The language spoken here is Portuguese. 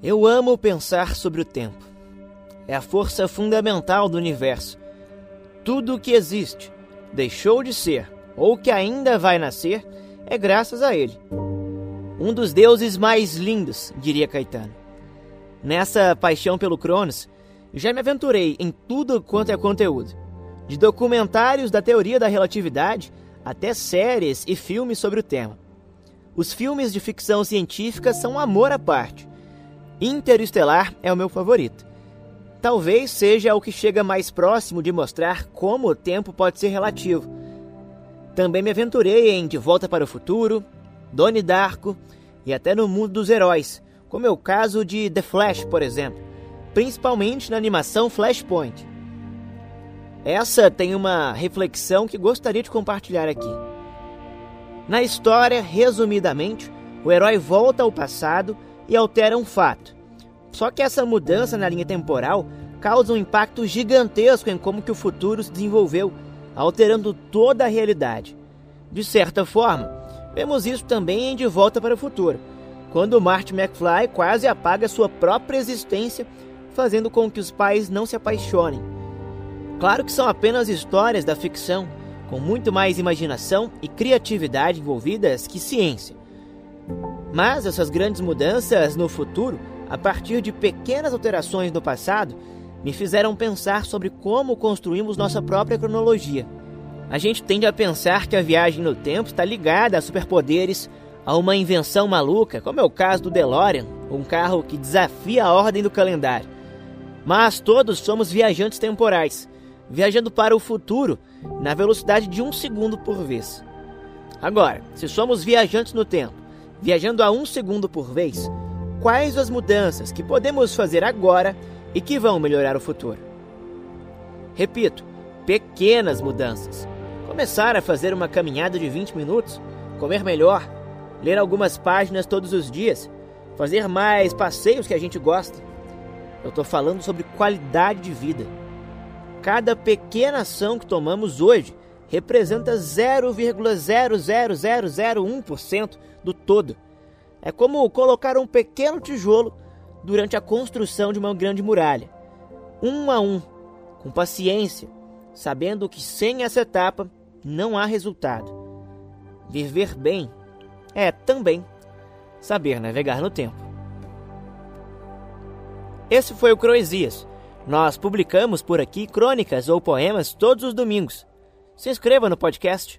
Eu amo pensar sobre o tempo. É a força fundamental do universo. Tudo o que existe, deixou de ser ou que ainda vai nascer é graças a ele. Um dos deuses mais lindos, diria Caetano. Nessa paixão pelo Cronos, já me aventurei em tudo quanto é conteúdo, de documentários da teoria da relatividade até séries e filmes sobre o tema. Os filmes de ficção científica são um amor à parte Interestelar é o meu favorito. Talvez seja o que chega mais próximo de mostrar como o tempo pode ser relativo. Também me aventurei em De Volta para o Futuro, Donnie Darko e até no mundo dos heróis, como é o caso de The Flash, por exemplo, principalmente na animação Flashpoint. Essa tem uma reflexão que gostaria de compartilhar aqui. Na história, resumidamente, o herói volta ao passado e altera um fato. Só que essa mudança na linha temporal causa um impacto gigantesco em como que o futuro se desenvolveu, alterando toda a realidade. De certa forma, vemos isso também em De Volta para o Futuro, quando Marty McFly quase apaga sua própria existência, fazendo com que os pais não se apaixonem. Claro que são apenas histórias da ficção, com muito mais imaginação e criatividade envolvidas que ciência. Mas essas grandes mudanças no futuro, a partir de pequenas alterações no passado, me fizeram pensar sobre como construímos nossa própria cronologia. A gente tende a pensar que a viagem no tempo está ligada a superpoderes, a uma invenção maluca, como é o caso do DeLorean, um carro que desafia a ordem do calendário. Mas todos somos viajantes temporais, viajando para o futuro na velocidade de um segundo por vez. Agora, se somos viajantes no tempo, viajando a um segundo por vez, quais as mudanças que podemos fazer agora e que vão melhorar o futuro? Repito, pequenas mudanças. Começar a fazer uma caminhada de 20 minutos, comer melhor, ler algumas páginas todos os dias, fazer mais passeios que a gente gosta. Eu estou falando sobre qualidade de vida. Cada pequena ação que tomamos hoje representa 0,00001% do todo. É como colocar um pequeno tijolo durante a construção de uma grande muralha, um a um, com paciência, sabendo que sem essa etapa não há resultado. Viver bem é também saber navegar no tempo. Esse foi o Croesias. Nós publicamos por aqui crônicas ou poemas todos os domingos. Se inscreva no podcast